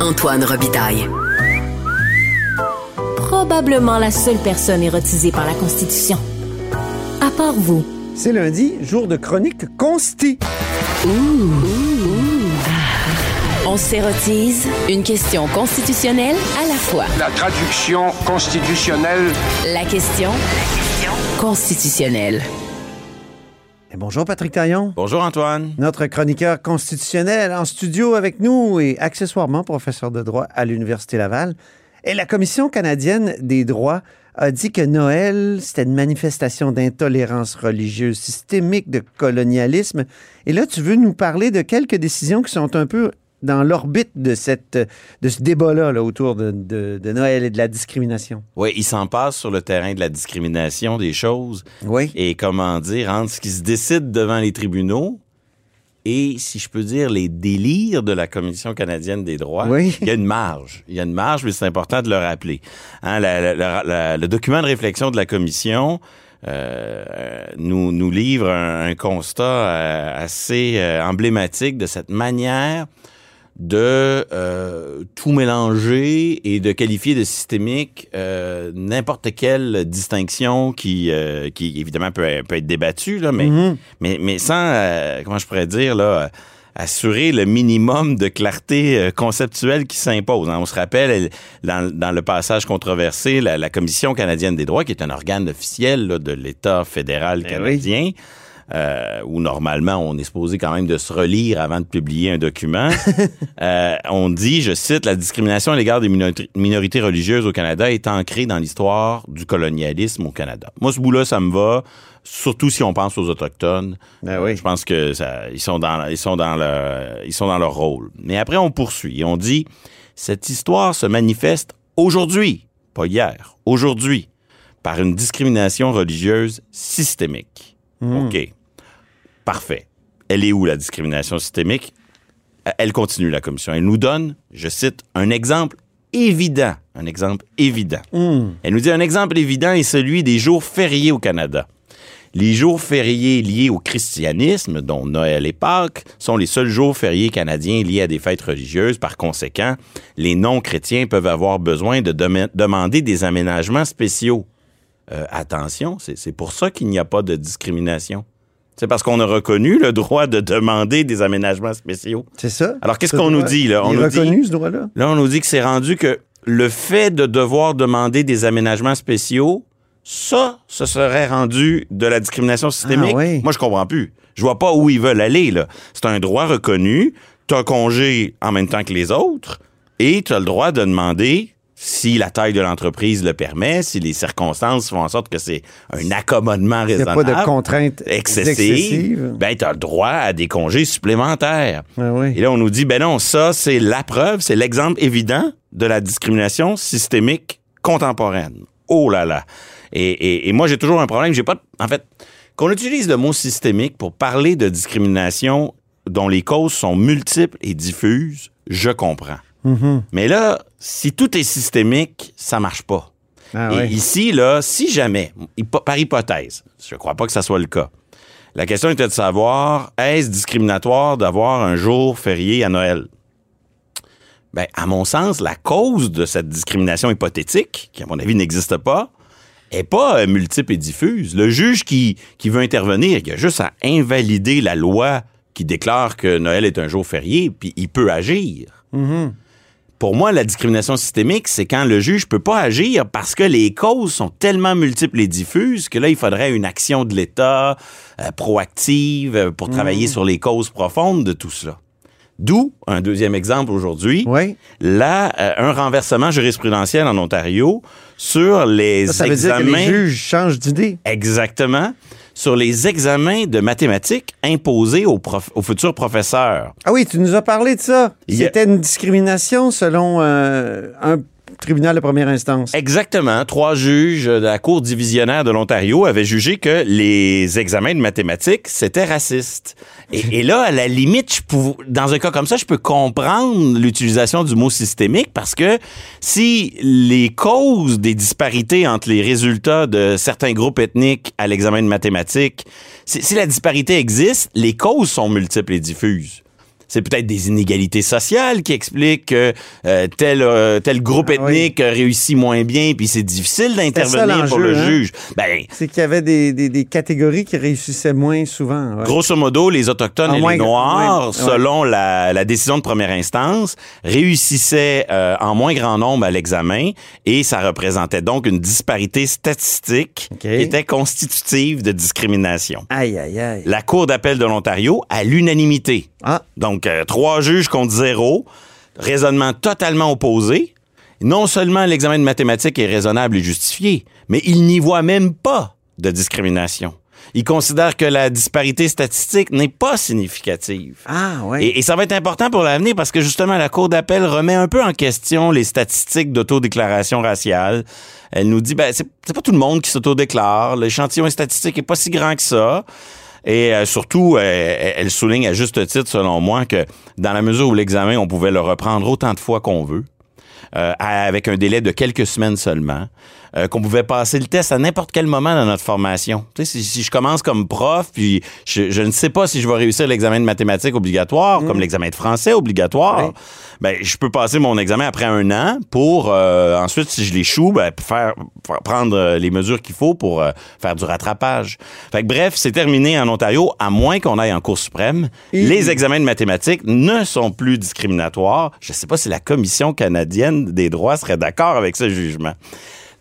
Antoine Robitaille. Probablement la seule personne érotisée par la Constitution. À part vous. C'est lundi, jour de chronique consti. On s'érotise une question constitutionnelle à la fois. La traduction constitutionnelle. La question constitutionnelle. Et bonjour Patrick Taillon, Bonjour Antoine. notre chroniqueur constitutionnel en studio avec nous et accessoirement professeur de droit à l'Université Laval. Et la Commission canadienne des droits a dit que Noël, c'était une manifestation d'intolérance religieuse systémique, de colonialisme. Et là, tu veux nous parler de quelques décisions qui sont un peu dans l'orbite de, cette, de ce débat-là là, autour de, de- de Noël et de la discrimination. Oui, il s'en passe sur le terrain de la discrimination des choses Oui. et comment dire, entre ce qui se décide devant les tribunaux et, si je peux dire, les délires de la Commission canadienne des droits. Oui. Il y a une marge. Il y a une marge, mais c'est important de le rappeler. Hein, la- la- la- la- le document de réflexion de la Commission euh, nous, nous livre un, un constat euh, assez euh, emblématique de cette manière de euh, tout mélanger et de qualifier de systémique euh, n'importe quelle distinction qui, euh, qui évidemment peut, peut être débattue, là, mais, Mhm. mais, mais sans, euh, comment je pourrais dire, là, assurer le minimum de clarté euh, conceptuelle qui s'impose. hein. On se rappelle, elle, dans, dans le passage controversé, la, la Commission canadienne des droits, qui est un organe officiel là, de l'État fédéral Eh canadien, euh, où normalement on est supposé quand même de se relire avant de publier un document. Euh, on dit, je cite, la discrimination à l'égard des minori- minorités religieuses au Canada est ancrée dans l'histoire du colonialisme au Canada. Moi, ce bout-là, ça me va, surtout si on pense aux autochtones. Ben oui. Je pense que ça, ils sont dans, ils sont dans le, ils sont dans leur rôle. Mais après, on poursuit et on dit, cette histoire se manifeste aujourd'hui, pas hier, aujourd'hui, par une discrimination religieuse systémique. OK. Parfait. Elle est où la discrimination systémique? Elle continue, la commission. Elle nous donne, je cite, un exemple évident. Un exemple évident. Elle nous dit un exemple évident est celui des jours fériés au Canada. Les jours fériés liés au christianisme, dont Noël et Pâques, sont les seuls jours fériés canadiens liés à des fêtes religieuses. Par conséquent, les non-chrétiens peuvent avoir besoin de dem- demander des aménagements spéciaux. Euh, attention, c'est pour ça qu'il n'y a pas de discrimination. C'est parce qu'on a reconnu le droit de demander des aménagements spéciaux. C'est ça? Alors, qu'est-ce Ce qu'on nous dit, là? On nous dit- reconnu, ce droit-là? Là, on nous dit que c'est rendu que le fait de devoir demander des aménagements spéciaux, ça, ce serait rendu de la discrimination systémique. Ah oui. Moi, je comprends plus. Je vois pas où ils veulent aller, là. C'est un droit reconnu. Tu as congé en même temps que les autres et tu as le droit de demander si la taille de l'entreprise le permet, si les circonstances font en sorte que c'est un accommodement Il n'y a raisonnable. pas de contraintes excessive, excessives. ben, tu as le droit à des congés supplémentaires. Ah oui. Et là, on nous dit, ben non, ça, c'est la preuve, c'est l'exemple évident de la discrimination systémique contemporaine. Oh là là. Et, et- et moi, j'ai toujours un problème. J'ai pas. de- En fait, qu'on utilise le mot systémique pour parler de discrimination dont les causes sont multiples et diffuses, je comprends. Mais là, si tout est systémique, ça marche pas. Ah Et oui. ici, là, si jamais, par hypothèse, je ne crois pas que ça soit le cas, la question était de savoir, est-ce discriminatoire d'avoir un jour férié à Noël? Ben, à mon sens, la cause de cette discrimination hypothétique, qui à mon avis n'existe pas, est pas euh, multiple et diffuse. Le juge qui, qui veut intervenir, il a juste à invalider la loi qui déclare que Noël est un jour férié, puis il peut agir. Pour moi, la discrimination systémique, c'est quand le juge peut pas agir parce que les causes sont tellement multiples et diffuses que là, il faudrait une action de l'État euh, proactive euh, pour travailler sur les causes profondes de tout cela. D'où un deuxième exemple aujourd'hui. Oui. Là, euh, un renversement jurisprudentiel en Ontario sur les Ça, ça veut dire que examens. les juges changent d'idée. Exactement. Sur les examens de mathématiques imposés aux, prof- aux futurs professeurs. Ah oui, tu nous as parlé de ça. Il y a- C'était une discrimination selon euh, un tribunal de première instance. Exactement. Trois juges de la Cour divisionnaire de l'Ontario avaient jugé que les examens de mathématiques, c'était raciste. Et, là, à la limite, dans un cas comme ça, je peux comprendre l'utilisation du mot systémique parce que si les causes des disparités entre les résultats de certains groupes ethniques à l'examen de mathématiques, si la disparité existe, les causes sont multiples et diffuses. C'est peut-être des inégalités sociales qui expliquent que euh, tel, euh, tel groupe Ah oui. ethnique réussit moins bien, puis c'est difficile d'intervenir pour le hein? juge. Ben, C'est qu'il y avait des, des- des catégories qui réussissaient moins souvent. ouais. Grosso modo, les Autochtones et moins les Noirs, ouais, ouais. selon la, la décision de première instance, réussissaient euh, en moins grand nombre à l'examen et ça représentait donc une disparité statistique qui était constitutive de discrimination. Aïe, aïe, aïe. La Cour d'appel de l'Ontario, à l'unanimité, Ah, donc euh, trois juges contre zéro, raisonnement totalement opposé. Non seulement l'examen de mathématiques est raisonnable et justifié, mais il n'y voit même pas de discrimination. Il considère que la disparité statistique n'est pas significative. ah ouais. Et, et ça va être important pour l'avenir parce que justement, la Cour d'appel remet un peu en question les statistiques d'autodéclaration raciale. Elle nous dit, ben, c'est c'est pas tout le monde qui s'autodéclare. L'échantillon statistique est pas si grand que ça. Et euh, surtout, euh, elle souligne à juste titre, selon moi, que dans la mesure où l'examen, on pouvait le reprendre autant de fois qu'on veut, euh, avec un délai de quelques semaines seulement, euh, qu'on pouvait passer le test à n'importe quel moment dans notre formation. Tu sais, si, si je commence comme prof, puis je, je ne sais pas si je vais réussir l'examen de mathématiques obligatoire, comme l'examen de français obligatoire, Oui. ben, je peux passer mon examen après un an pour euh, ensuite, si je l'échoue, ben, faire, faire- prendre euh, les mesures qu'il faut pour euh, faire du rattrapage. Fait que, bref, c'est terminé en Ontario, à moins qu'on aille en Cour suprême. Et- Les examens de mathématiques ne sont plus discriminatoires. Je ne sais pas si la Commission canadienne des droits serait d'accord avec ce jugement.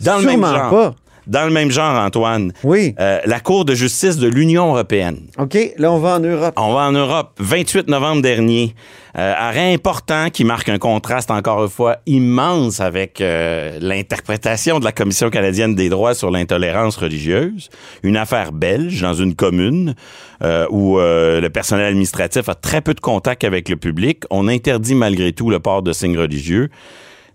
Dans le même Sûrement genre. pas. Dans le même genre, Antoine. Oui. euh, la Cour de justice de l'Union européenne. OK, là, on va en Europe. On va en Europe, 28 novembre dernier. Euh, arrêt important qui marque un contraste encore une fois immense avec euh, l'interprétation de la Commission canadienne des droits sur l'intolérance religieuse. Une affaire belge dans une commune euh, où euh, le personnel administratif a très peu de contact avec le public. On interdit malgré tout le port de signes religieux.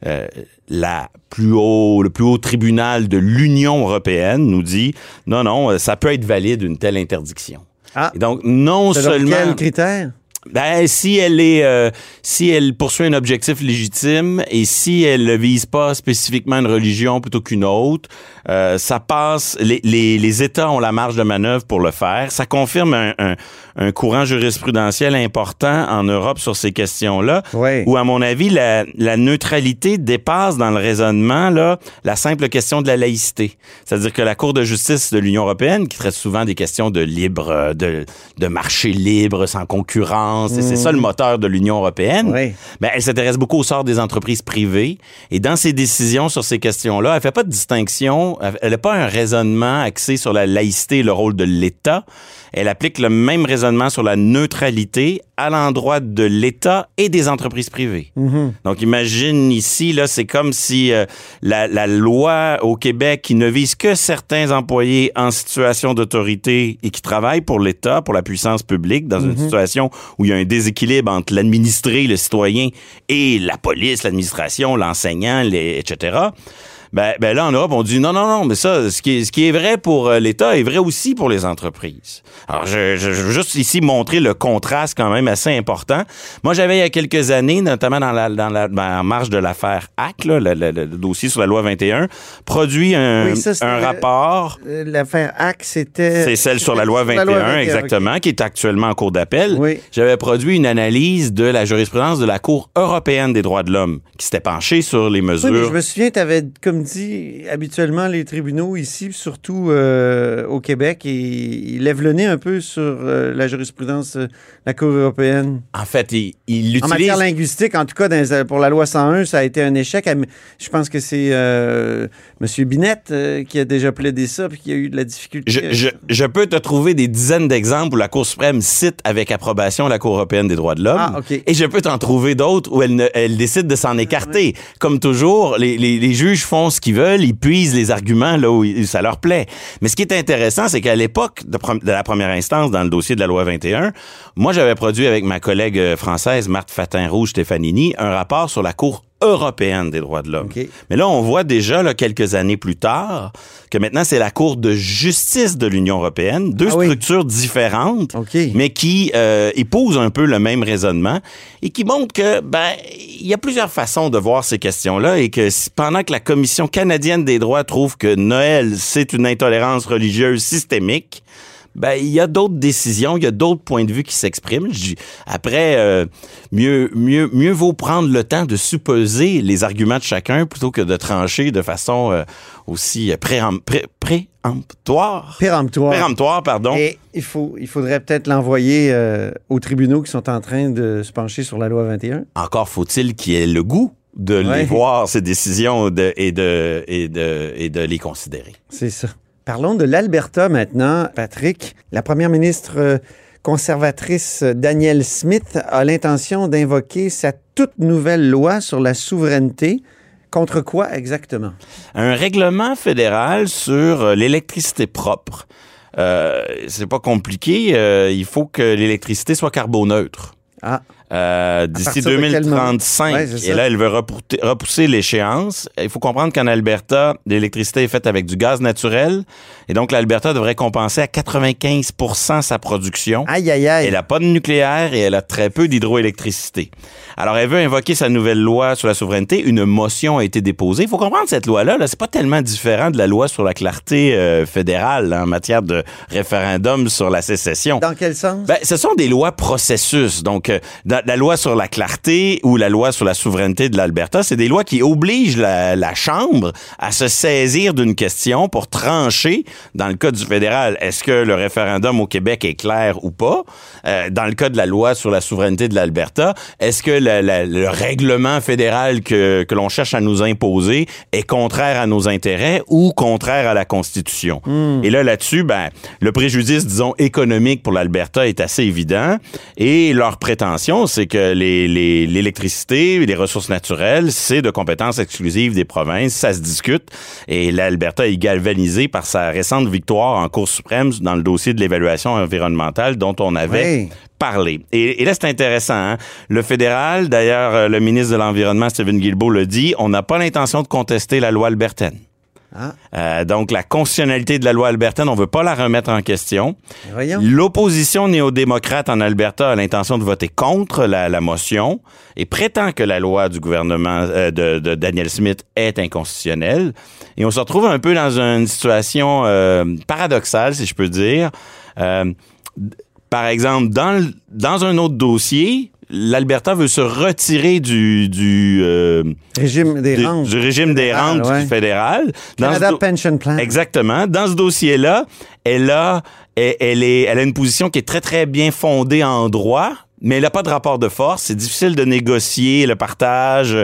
Euh, la plus haut, le plus haut tribunal de l'Union européenne nous dit non, non, euh, ça peut être valide une telle interdiction. Ah. Et donc, non seulement. quel critère? Ben, si elle est, euh, si elle poursuit un objectif légitime et si elle ne vise pas spécifiquement une religion plutôt qu'une autre, euh, ça passe. Les, les, les États ont la marge de manœuvre pour le faire. Ça confirme un, un, un courant jurisprudentiel important en Europe sur ces questions-là. Oui. Où, à mon avis, la, la neutralité dépasse dans le raisonnement là la simple question de la laïcité. C'est-à-dire que la Cour de justice de l'Union européenne, qui traite souvent des questions de libre, de, de marché libre, sans concurrence, et c'est ça le moteur de l'Union européenne, Oui. ben, elle s'intéresse beaucoup au sort des entreprises privées. Et dans ses décisions sur ces questions-là, elle fait pas de distinction, elle n'a pas un raisonnement axé sur la laïcité et le rôle de l'État. Elle applique le même raisonnement sur la neutralité à l'endroit de l'État et des entreprises privées. Donc imagine ici, là, c'est comme si euh, la, la loi au Québec qui ne vise que certains employés en situation d'autorité et qui travaillent pour l'État, pour la puissance publique, dans une situation où il y a un déséquilibre entre l'administré, le citoyen, et la police, l'administration, l'enseignant, etc. Ben, ben là, en Europe, on dit non, non, non, mais ça, ce qui est, ce qui est vrai pour euh, l'État est vrai aussi pour les entreprises. Alors, je, je, je veux juste ici montrer le contraste quand même assez important. Moi, j'avais il y a quelques années, notamment dans la, dans la ben, en marge de l'affaire HAC, là, le, le- le dossier sur la loi 21, produit un, Oui, ça, c'était- un rapport. Euh, L'affaire HAC, c'était... C'est celle sur la loi Sur 21, ok. exactement, qui est actuellement en cours d'appel. Oui. J'avais produit une analyse de la jurisprudence de la Cour européenne des droits de l'homme, qui s'était penchée sur les Oui, mesures. mais je me souviens, tu avais, comme dit, habituellement, les tribunaux ici, surtout euh, au Québec, et ils lèvent le nez un peu sur euh, la jurisprudence euh, de la Cour européenne. En fait, il, il En matière linguistique, en tout cas, dans les- pour la loi 101, ça a été un échec. Je pense que c'est euh, M. Binette euh, qui a déjà plaidé ça puis qui a eu de la difficulté. Je, je, je peux te trouver des dizaines d'exemples où la Cour suprême cite avec approbation la Cour européenne des droits de l'homme. Ah, OK. Et je peux t'en trouver d'autres où elle, ne- elle décide de s'en écarter. Comme toujours, les, les, les juges font ce qu'ils veulent, ils puisent les arguments là où ça leur plaît. Mais ce qui est intéressant, c'est qu'à l'époque de, la première instance dans le dossier de la loi 21, moi j'avais produit avec ma collègue euh, française Marthe Fatin-Rouge Stefanini un rapport sur la Cour européenne des droits de l'homme. Mais là, on voit déjà, là, quelques années plus tard, que maintenant, c'est la Cour de justice de l'Union européenne, deux Ah oui. structures différentes, mais qui euh, épousent un peu le même raisonnement et qui montrent que, ben, il y a plusieurs façons de voir ces questions-là et que pendant que la Commission canadienne des droits trouve que Noël, c'est une intolérance religieuse systémique, ben il y a d'autres décisions, il y a d'autres points de vue qui s'expriment. Après, euh, mieux, mieux, mieux vaut prendre le temps de supposer les arguments de chacun plutôt que de trancher de façon euh, aussi pré- préemptoire. Péremptoire. Péremptoire, pardon. Et il, faut, il faudrait peut-être l'envoyer euh, aux tribunaux qui sont en train de se pencher sur la loi 21. Encore faut-il qu'il ait le goût de Ouais. les voir, ces décisions de, et, de, et, de, et de les considérer. C'est ça. Parlons de l'Alberta maintenant, Patrick. La première ministre euh, conservatrice euh, Danielle Smith a l'intention d'invoquer sa toute nouvelle loi sur la souveraineté. Contre quoi exactement? Un règlement fédéral sur euh, l'électricité propre. Euh, c'est pas compliqué. euh, il faut que l'électricité soit carboneutre. Ah, Euh, D'ici partir de quel moment? 2035. Ouais, c'est et là, elle veut repousser, l'échéance. Il faut comprendre qu'en Alberta, l'électricité est faite avec du gaz naturel. Et donc, l'Alberta devrait compenser à 95 sa production. aïe, aïe, aïe. Elle n'a pas de nucléaire et elle a très peu d'hydroélectricité. Alors, elle veut invoquer sa nouvelle loi sur la souveraineté. Une motion a été déposée. Il faut comprendre cette loi-là, -là, c'est pas tellement différent de la loi sur la clarté euh, fédérale en matière de référendum sur la sécession. Dans quel sens? Ben, ce sont des lois processus. Donc, euh, dans la loi sur la clarté ou la loi sur la souveraineté de l'Alberta, c'est des lois qui obligent la, la Chambre à se saisir d'une question pour trancher. Dans le cas du fédéral, est-ce que le référendum au Québec est clair ou pas? Euh, dans le cas de la loi sur la souveraineté de l'Alberta, est-ce que la- la- le règlement fédéral que, que l'on cherche à nous imposer est contraire à nos intérêts ou contraire à la Constitution? Et là, là-dessus, ben, le préjudice, disons, économique pour l'Alberta est assez évident. Et leur prétention, c'est que les- les- l'électricité et les ressources naturelles, c'est de compétences exclusives des provinces. Ça se discute. Et l'Alberta est galvanisée par sa récente victoire en Cour suprême dans le dossier de l'évaluation environnementale dont on avait Oui. parlé. Et, et là, c'est intéressant. hein. Le fédéral, d'ailleurs, euh, le ministre de l'Environnement, Stephen Guilbeault, le dit, on n'a pas l'intention de contester la loi albertaine. Ah, Euh, donc, la constitutionnalité de la loi albertaine, on veut pas la remettre en question. L'opposition néo-démocrate en Alberta a l'intention de voter contre la, la motion et prétend que la loi du gouvernement euh, de, de Daniel Smith est inconstitutionnelle. Et on se retrouve un peu dans une situation euh, paradoxale, si je peux dire. Par exemple, dans, le- dans un autre dossier, l'Alberta veut se retirer du, du, euh, Régime des du, rentes. du régime des rentes ouais. du fédéral. Dans Canada do- Pension Plan. Exactement. Dans ce dossier-là, elle a, elle, elle est, elle a une position qui est très, très bien fondée en droit. Mais elle n'a pas de rapport de force. C'est difficile de négocier le partage.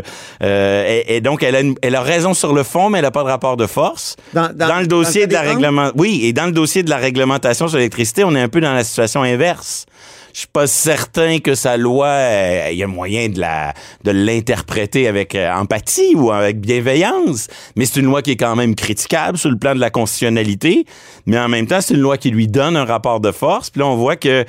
Euh, et, et donc, elle a, une- elle a raison sur le fond, mais elle n'a pas de rapport de force. Dans- dans- le dossier dans de la réglement, oui, et dans le dossier de la réglementation sur l'électricité, on est un peu dans la situation inverse. Je suis pas certain que sa loi, euh, il y a moyen de la de l'interpréter avec euh, empathie ou avec bienveillance, mais c'est une loi qui est quand même critiquable sur le plan de la constitutionnalité, mais en même temps, c'est une loi qui lui donne un rapport de force. Puis là, on voit que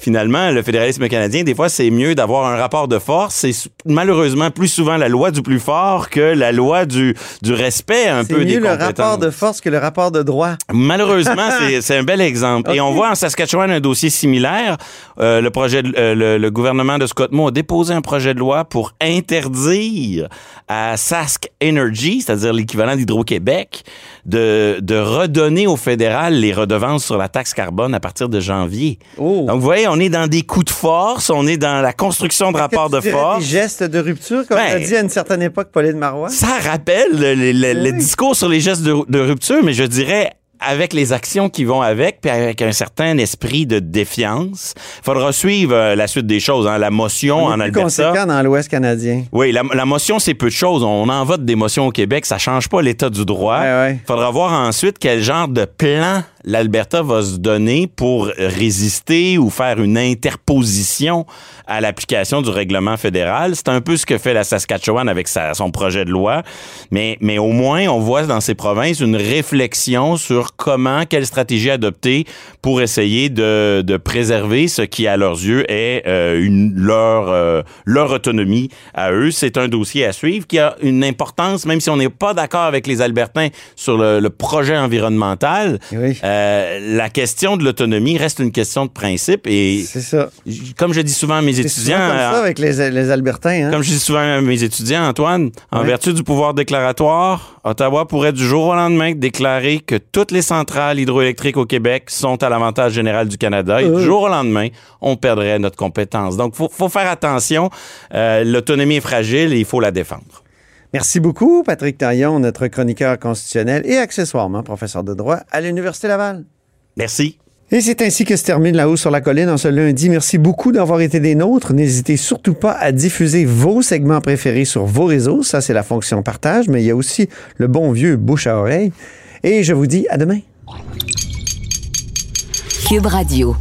finalement, le fédéralisme canadien, des fois, c'est mieux d'avoir un rapport de force. C'est malheureusement plus souvent la loi du plus fort que la loi du, du respect un C'est peu des mieux le compétences. rapport de force que le rapport de droit. Malheureusement, c'est- un bel exemple. Et on voit en Saskatchewan un dossier similaire. Euh, le projet, de- euh, le, le gouvernement de Scott Moore a déposé un projet de loi pour interdire à Sask Energy, c'est-à-dire l'équivalent d'Hydro-Québec, de, de redonner au fédéral les redevances sur la taxe carbone à partir de janvier. Oh. Donc, vous voyez, on est dans des coups de force, on est dans la construction de rapports de force. Des gestes de rupture, comme Ben, a dit à une certaine époque Pauline Marois? Ça rappelle le, discours sur les gestes de, de rupture, mais je dirais avec les actions qui vont avec, puis avec un certain esprit de défiance. Il faudra suivre euh, la suite des choses. hein. La motion On en est plus Alberta. conséquent dans l'Ouest canadien. Oui, la, la motion, c'est peu de choses. On en vote des motions au Québec. Ça change pas l'état du droit. Ouais, ouais. Faudra voir ensuite quel genre de plan l'Alberta va se donner pour résister ou faire une interposition à l'application du règlement fédéral. C'est un peu ce que fait la Saskatchewan avec sa- son projet de loi. Mais, mais au moins, on voit dans ces provinces une réflexion sur comment, quelle stratégie adopter pour essayer de, de préserver ce qui, à leurs yeux, est euh, une, leur, euh, leur autonomie à eux. C'est un dossier à suivre qui a une importance, même si on n'est pas d'accord avec les Albertains sur le, le projet environnemental. Oui. Euh, euh, la question de l'autonomie reste une question de principe. Et C'est ça. comme je dis souvent à mes étudiants, souvent comme ça euh, avec les, les Albertains. Hein? comme je dis souvent à mes étudiants, Antoine, en Ouais. vertu du pouvoir déclaratoire, Ottawa pourrait du jour au lendemain déclarer que toutes les centrales hydroélectriques au Québec sont à l'avantage général du Canada et Euh. du jour au lendemain, on perdrait notre compétence. Donc, faut, faut faire attention. Euh, L'autonomie est fragile et il faut la défendre. Merci beaucoup, Patrick Taillon, notre chroniqueur constitutionnel et accessoirement professeur de droit à l'Université Laval. Merci. Et c'est ainsi que se termine La Haut sur la colline en ce lundi. Merci beaucoup d'avoir été des nôtres. N'hésitez surtout pas à diffuser vos segments préférés sur vos réseaux. Ça, c'est la fonction partage, mais il y a aussi le bon vieux bouche à oreille. Et je vous dis à demain. Cube Radio.